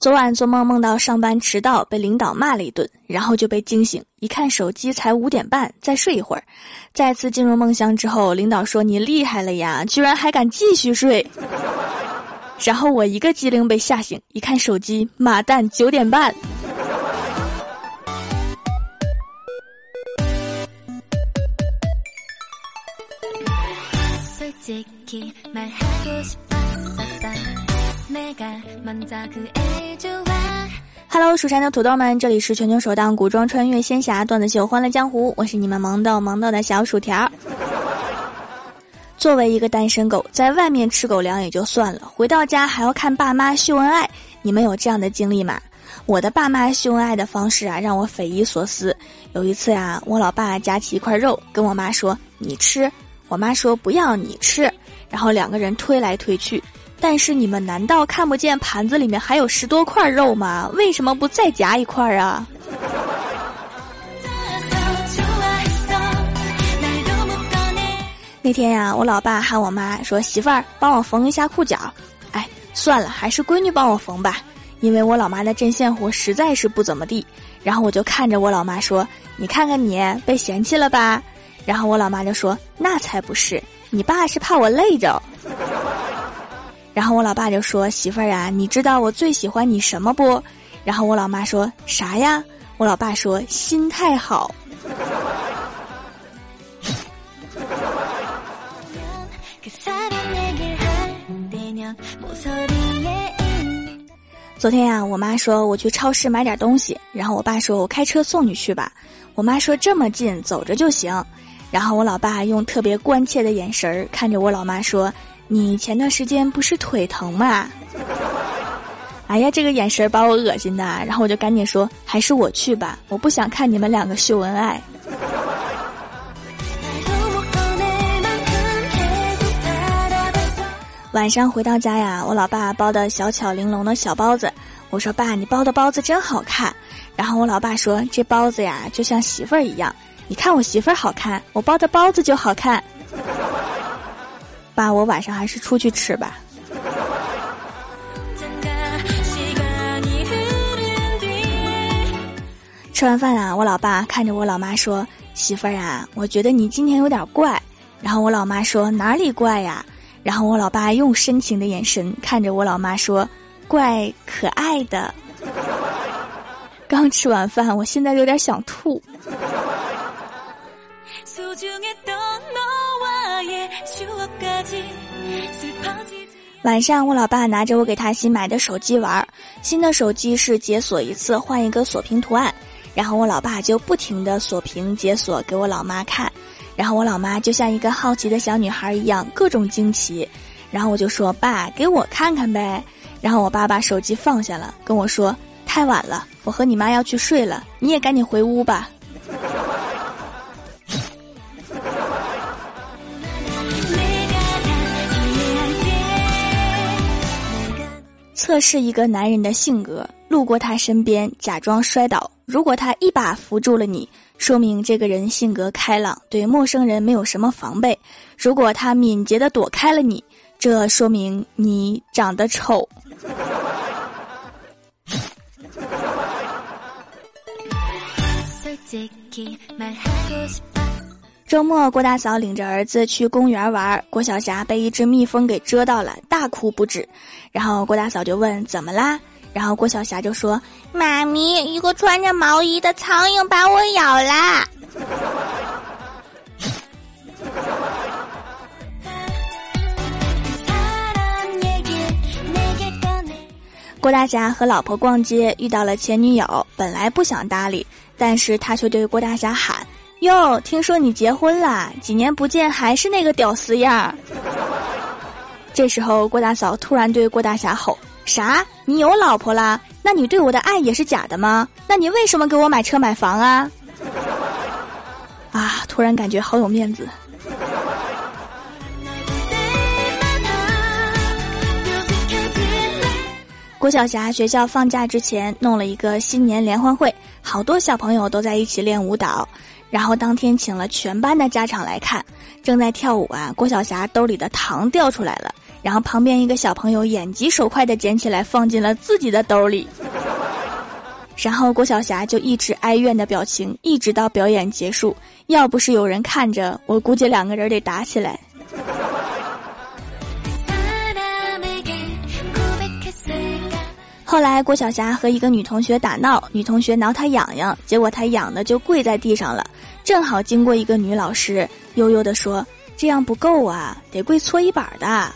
昨晚做梦梦到上班迟到，被领导骂了一顿，然后就被惊醒，一看手机才五点半，再睡一会儿。再次进入梦乡之后，领导说：“你厉害了呀，居然还敢继续睡。”然后我一个机灵被吓醒，一看手机，妈蛋，九点半。Hello，蜀山的土豆们，这里是全球首档古装穿越仙侠段子秀《欢乐江湖》，我是你们萌豆萌豆的小薯条。作为一个单身狗，在外面吃狗粮也就算了，回到家还要看爸妈秀恩爱，你们有这样的经历吗？我的爸妈秀恩爱的方式啊，让我匪夷所思。有一次呀，我老爸夹起一块肉，跟我妈说：“你吃。”我妈说：“不要你吃。”然后两个人推来推去。但是你们难道看不见盘子里面还有十多块肉吗？为什么不再夹一块啊？那天呀，我老爸喊我妈说：“媳妇儿，帮我缝一下裤脚。”哎，算了，还是闺女帮我缝吧，因为我老妈的针线活实在是不怎么地。然后我就看着我老妈说：“你看看你被嫌弃了吧？”然后我老妈就说：“那才不是，你爸是怕我累着。”然后我老爸就说：“媳妇儿啊，你知道我最喜欢你什么不？”然后我老妈说：“啥呀？”我老爸说：“心态好。”昨天呀，我妈说我去超市买点东西，然后我爸说我开车送你去吧。我妈说这么近，走着就行。然后我老爸用特别关切的眼神看着我老妈说。你前段时间不是腿疼吗？哎呀，这个眼神把我恶心的，然后我就赶紧说，还是我去吧，我不想看你们两个秀恩爱。晚上回到家呀，我老爸包的小巧玲珑的小包子，我说爸，你包的包子真好看。然后我老爸说，这包子呀，就像媳妇儿一样，你看我媳妇儿好看，我包的包子就好看。爸，我晚上还是出去吃吧。吃完饭啊，我老爸看着我老妈说：“媳妇儿啊，我觉得你今天有点怪。”然后我老妈说：“哪里怪呀？”然后我老爸用深情的眼神看着我老妈说：“怪可爱的。”刚吃完饭，我现在有点想吐。晚上，我老爸拿着我给他新买的手机玩儿。新的手机是解锁一次换一个锁屏图案，然后我老爸就不停的锁屏解锁给我老妈看，然后我老妈就像一个好奇的小女孩一样各种惊奇，然后我就说爸给我看看呗，然后我爸把手机放下了，跟我说太晚了，我和你妈要去睡了，你也赶紧回屋吧。测试一个男人的性格，路过他身边，假装摔倒。如果他一把扶住了你，说明这个人性格开朗，对陌生人没有什么防备。如果他敏捷的躲开了你，这说明你长得丑。周末，郭大嫂领着儿子去公园玩，郭晓霞被一只蜜蜂给蛰到了，大哭不止。然后郭大嫂就问怎么啦？然后郭晓霞就说：“妈咪，一个穿着毛衣的苍蝇把我咬啦。”郭大侠和老婆逛街遇到了前女友，本来不想搭理，但是他却对郭大侠喊：“哟，听说你结婚啦？几年不见还是那个屌丝样。”这时候，郭大嫂突然对郭大侠吼：“啥？你有老婆啦？那你对我的爱也是假的吗？那你为什么给我买车买房啊？” 啊！突然感觉好有面子。郭晓霞学校放假之前弄了一个新年联欢会，好多小朋友都在一起练舞蹈，然后当天请了全班的家长来看，正在跳舞啊，郭晓霞兜里的糖掉出来了。然后旁边一个小朋友眼疾手快的捡起来放进了自己的兜里。然后郭晓霞就一直哀怨的表情，一直到表演结束。要不是有人看着，我估计两个人得打起来。后来郭晓霞和一个女同学打闹，女同学挠她痒痒，结果她痒的就跪在地上了。正好经过一个女老师，悠悠地说：“这样不够啊，得跪搓衣板的。”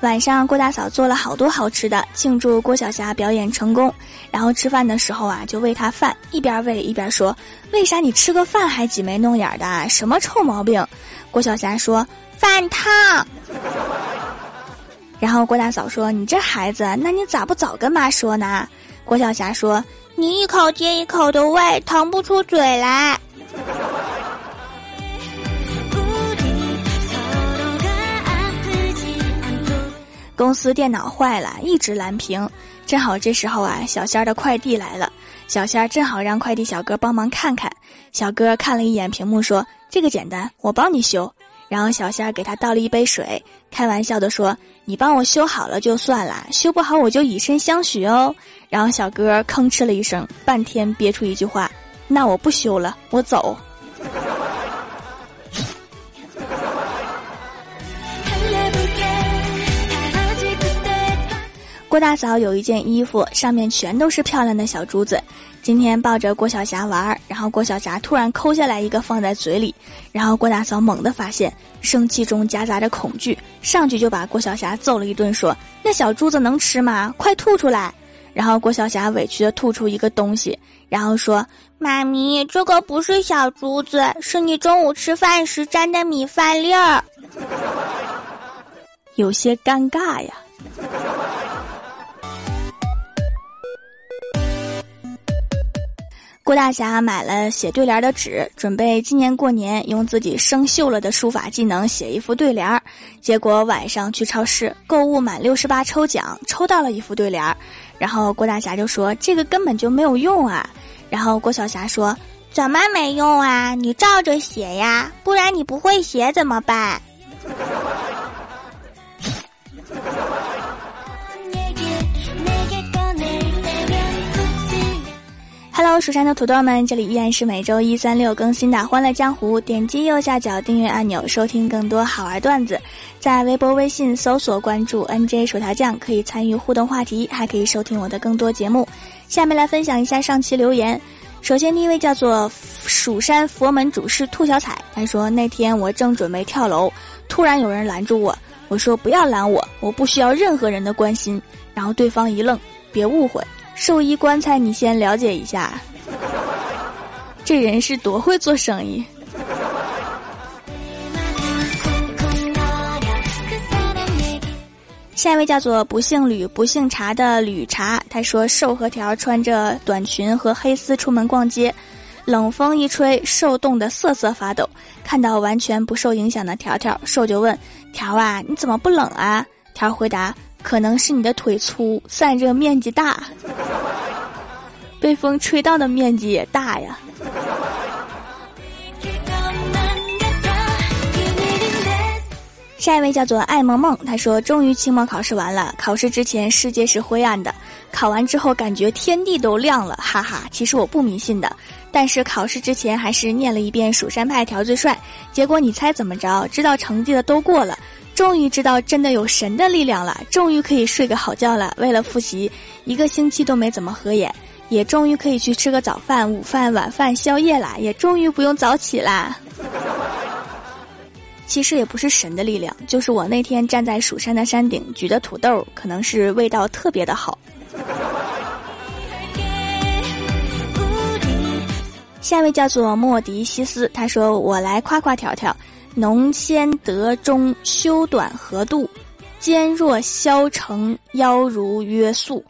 晚上，郭大嫂做了好多好吃的，庆祝郭晓霞表演成功。然后吃饭的时候啊，就喂她饭，一边喂一边说：“为啥你吃个饭还挤眉弄眼的？什么臭毛病？”郭晓霞说：“饭烫。”然后郭大嫂说：“你这孩子，那你咋不早跟妈说呢？”郭晓霞说：“你一口接一口的喂，腾不出嘴来。”公司电脑坏了，一直蓝屏。正好这时候啊，小仙儿的快递来了。小仙儿正好让快递小哥帮忙看看。小哥看了一眼屏幕，说：“这个简单，我帮你修。”然后小仙儿给他倒了一杯水，开玩笑的说：“你帮我修好了就算了，修不好我就以身相许哦。”然后小哥吭哧了一声，半天憋出一句话：“那我不修了，我走。”郭大嫂有一件衣服，上面全都是漂亮的小珠子。今天抱着郭晓霞玩，然后郭晓霞突然抠下来一个放在嘴里，然后郭大嫂猛地发现，生气中夹杂着恐惧，上去就把郭晓霞揍了一顿，说：“那小珠子能吃吗？快吐出来！”然后郭晓霞委屈的吐出一个东西，然后说：“妈咪，这个不是小珠子，是你中午吃饭时沾的米饭粒儿。”有些尴尬呀。郭大侠买了写对联的纸，准备今年过年用自己生锈了的书法技能写一副对联儿。结果晚上去超市购物满六十八抽奖，抽到了一副对联儿。然后郭大侠就说：“这个根本就没有用啊！”然后郭晓霞说：“怎么没用啊？你照着写呀，不然你不会写怎么办？” Hello，蜀山的土豆们，这里依然是每周一、三、六更新的《欢乐江湖》。点击右下角订阅按钮，收听更多好玩段子。在微博、微信搜索关注 “nj 薯条酱”，可以参与互动话题，还可以收听我的更多节目。下面来分享一下上期留言。首先，第一位叫做蜀山佛门主事兔小彩，他说那天我正准备跳楼，突然有人拦住我，我说不要拦我，我不需要任何人的关心。然后对方一愣，别误会。寿衣棺材，你先了解一下，这人是多会做生意。下一位叫做不姓吕不姓茶的吕茶，他说瘦和条穿着短裙和黑丝出门逛街，冷风一吹，瘦冻得瑟瑟发抖。看到完全不受影响的条条，瘦就问条啊，你怎么不冷啊？条回答。可能是你的腿粗，散热面积大，被风吹到的面积也大呀。下一位叫做爱萌萌，他说：“终于期末考试完了，考试之前世界是灰暗的，考完之后感觉天地都亮了，哈哈。其实我不迷信的，但是考试之前还是念了一遍蜀山派调最帅。结果你猜怎么着？知道成绩的都过了。”终于知道真的有神的力量了，终于可以睡个好觉了。为了复习，一个星期都没怎么合眼，也终于可以去吃个早饭、午饭、晚饭、宵夜啦，也终于不用早起啦。其实也不是神的力量，就是我那天站在蜀山的山顶举的土豆，可能是味道特别的好。下一位叫做莫迪西斯，他说：“我来夸夸条条。”浓纤得中，修短合度，肩若削成，腰如约素，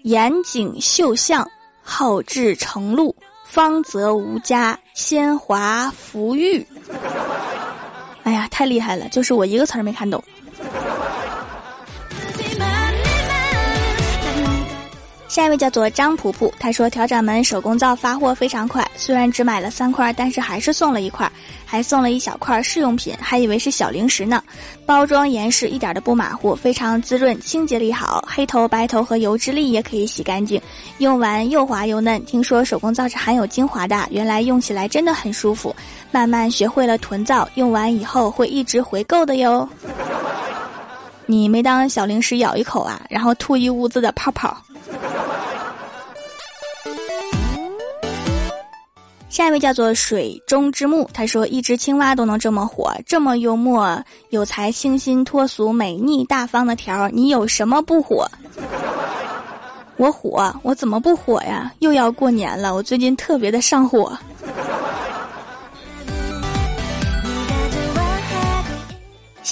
严谨秀相，好志成路，方泽无家，仙华福玉。哎呀，太厉害了！就是我一个词儿没看懂。下一位叫做张普普，他说调掌门手工皂发货非常快，虽然只买了三块，但是还是送了一块，还送了一小块试用品，还以为是小零食呢。包装严实，一点都不马虎，非常滋润，清洁力好，黑头、白头和油脂粒也可以洗干净，用完又滑又嫩。听说手工皂是含有精华的，原来用起来真的很舒服。慢慢学会了囤皂，用完以后会一直回购的哟。你没当小零食咬一口啊，然后吐一屋子的泡泡。下一位叫做水中之木，他说一只青蛙都能这么火，这么幽默、有才、清新脱俗、美丽大方的条，你有什么不火？我火，我怎么不火呀？又要过年了，我最近特别的上火。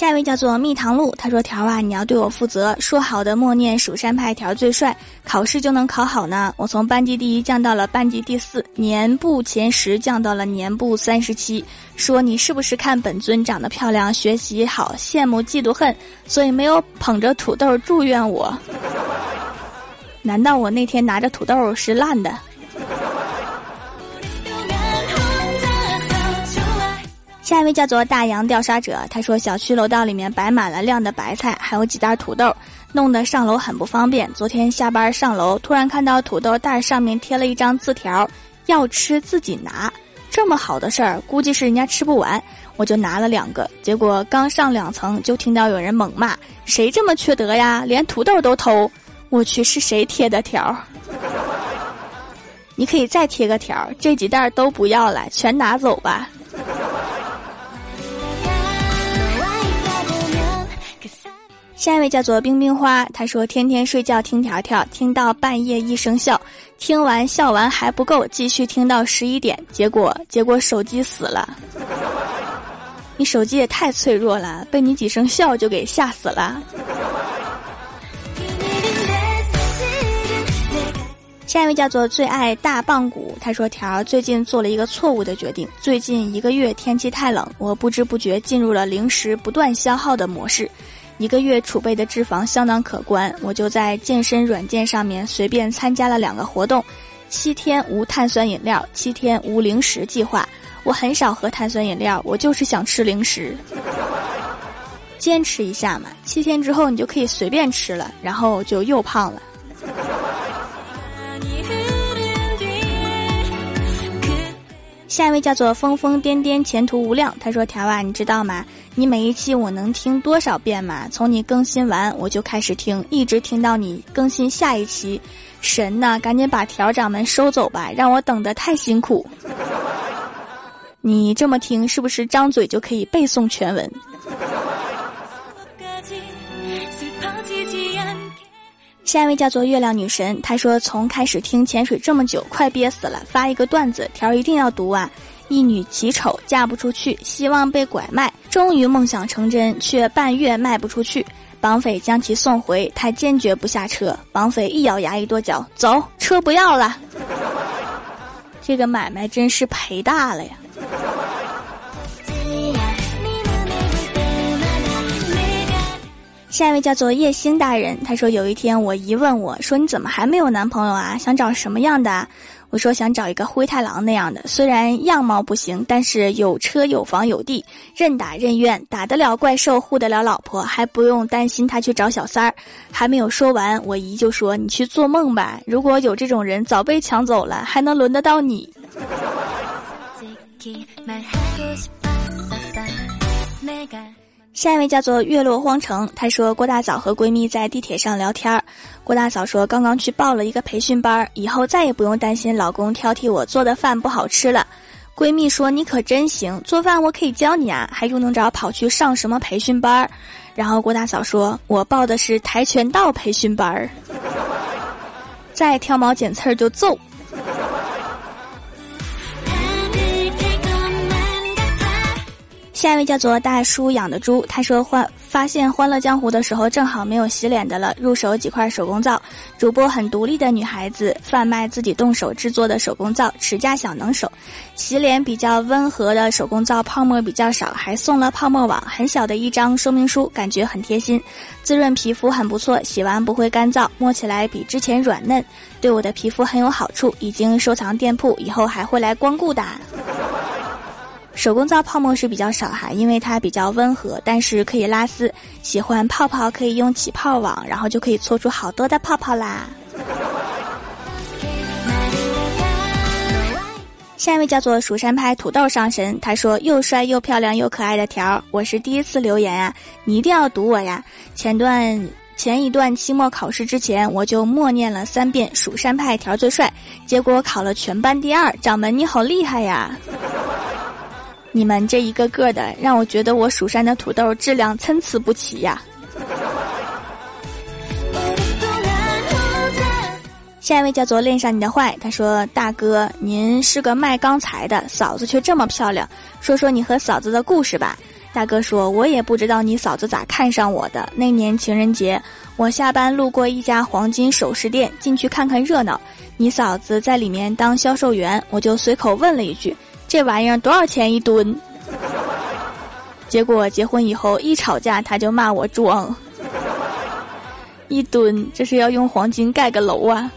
下一位叫做蜜糖露，他说：“条啊，你要对我负责。说好的默念蜀山派条最帅，考试就能考好呢？我从班级第一降到了班级第四，年部前十降到了年部三十七。说你是不是看本尊长得漂亮，学习好，羡慕嫉妒恨，所以没有捧着土豆祝愿我？难道我那天拿着土豆是烂的？”下一位叫做大洋调查者，他说小区楼道里面摆满了晾的白菜，还有几袋土豆，弄得上楼很不方便。昨天下班上楼，突然看到土豆袋上面贴了一张字条，要吃自己拿。这么好的事儿，估计是人家吃不完，我就拿了两个。结果刚上两层，就听到有人猛骂：“谁这么缺德呀？连土豆都偷！”我去，是谁贴的条？你可以再贴个条，这几袋都不要了，全拿走吧。下一位叫做冰冰花，他说天天睡觉听条条，听到半夜一声笑，听完笑完还不够，继续听到十一点，结果结果手机死了。你手机也太脆弱了，被你几声笑就给吓死了。下一位叫做最爱大棒骨，他说条最近做了一个错误的决定，最近一个月天气太冷，我不知不觉进入了零食不断消耗的模式。一个月储备的脂肪相当可观，我就在健身软件上面随便参加了两个活动，七天无碳酸饮料，七天无零食计划。我很少喝碳酸饮料，我就是想吃零食。坚持一下嘛，七天之后你就可以随便吃了，然后就又胖了。下一位叫做疯疯癫癫，前途无量。他说：“条啊，你知道吗？你每一期我能听多少遍吗？从你更新完我就开始听，一直听到你更新下一期。神呐，赶紧把条掌门收走吧，让我等得太辛苦。你这么听，是不是张嘴就可以背诵全文？”下一位叫做月亮女神，她说从开始听潜水这么久，快憋死了，发一个段子条一定要读啊！一女奇丑嫁不出去，希望被拐卖，终于梦想成真，却半月卖不出去，绑匪将其送回，他坚决不下车，绑匪一咬牙一跺脚，走，车不要了，这个买卖真是赔大了呀！下一位叫做叶星大人，他说有一天我姨问我说：“你怎么还没有男朋友啊？想找什么样的？”我说：“想找一个灰太狼那样的，虽然样貌不行，但是有车有房有地，任打任怨，打得了怪兽，护得了老婆，还不用担心他去找小三儿。”还没有说完，我姨就说：“你去做梦吧！如果有这种人，早被抢走了，还能轮得到你？”下一位叫做月落荒城，她说郭大嫂和闺蜜在地铁上聊天儿。郭大嫂说刚刚去报了一个培训班，以后再也不用担心老公挑剔我做的饭不好吃了。闺蜜说你可真行，做饭我可以教你啊，还用得着跑去上什么培训班？然后郭大嫂说我报的是跆拳道培训班儿，再挑毛剪刺儿就揍。下一位叫做大叔养的猪，他说欢发现《欢乐江湖》的时候正好没有洗脸的了，入手几块手工皂。主播很独立的女孩子，贩卖自己动手制作的手工皂，持家小能手，洗脸比较温和的手工皂，泡沫比较少，还送了泡沫网，很小的一张说明书，感觉很贴心，滋润皮肤很不错，洗完不会干燥，摸起来比之前软嫩，对我的皮肤很有好处，已经收藏店铺，以后还会来光顾的。手工皂泡沫是比较少哈，因为它比较温和，但是可以拉丝。喜欢泡泡可以用起泡网，然后就可以搓出好多的泡泡啦。下一位叫做蜀山派土豆上神，他说又帅又漂亮又可爱的条，我是第一次留言啊，你一定要读我呀。前段前一段期末考试之前，我就默念了三遍蜀山派条最帅，结果考了全班第二，掌门你好厉害呀！你们这一个个的，让我觉得我蜀山的土豆质量参差不齐呀。下一位叫做恋上你的坏，他说：“大哥，您是个卖钢材的，嫂子却这么漂亮，说说你和嫂子的故事吧。”大哥说：“我也不知道你嫂子咋看上我的。那年情人节，我下班路过一家黄金首饰店，进去看看热闹，你嫂子在里面当销售员，我就随口问了一句。”这玩意儿多少钱一吨？结果结婚以后一吵架，他就骂我装。一吨，这是要用黄金盖个楼啊！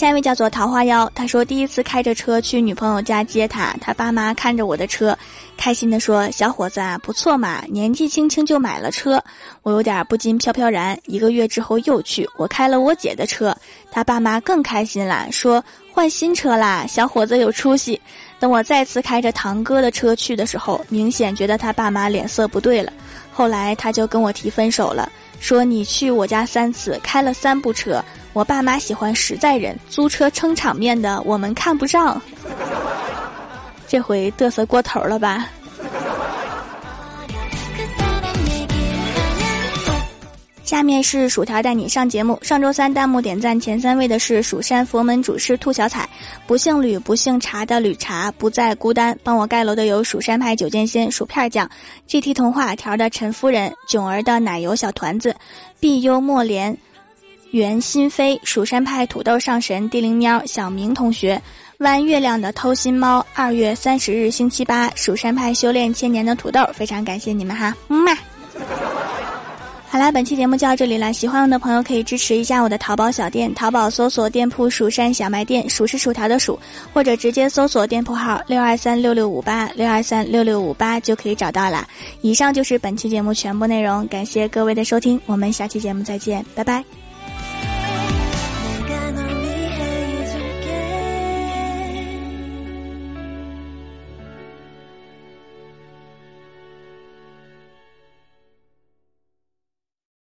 下一位叫做桃花妖，他说第一次开着车去女朋友家接她，他爸妈看着我的车，开心的说：“小伙子啊，不错嘛，年纪轻轻就买了车。”我有点不禁飘飘然。一个月之后又去，我开了我姐的车，他爸妈更开心了，说：“换新车啦，小伙子有出息。”等我再次开着堂哥的车去的时候，明显觉得他爸妈脸色不对了。后来他就跟我提分手了，说：“你去我家三次，开了三部车。”我爸妈喜欢实在人，租车撑场面的我们看不上。这回嘚瑟过头了吧？下面是薯条带你上节目。上周三弹幕点赞前三位的是蜀山佛门主师兔小彩，不姓吕不姓茶的吕茶不再孤单。帮我盖楼的有蜀山派九剑仙薯片酱，GT 童话条的陈夫人，囧儿的奶油小团子，碧幽默莲。袁心飞，蜀山派土豆上神，地灵喵，小明同学，弯月亮的偷心猫，二月三十日星期八，蜀山派修炼千年的土豆，非常感谢你们哈，么么。好啦，本期节目就到这里了，喜欢我的朋友可以支持一下我的淘宝小店，淘宝搜索店铺“蜀山小卖店”，数是薯条的数，或者直接搜索店铺号六二三六六五八六二三六六五八就可以找到了。以上就是本期节目全部内容，感谢各位的收听，我们下期节目再见，拜拜。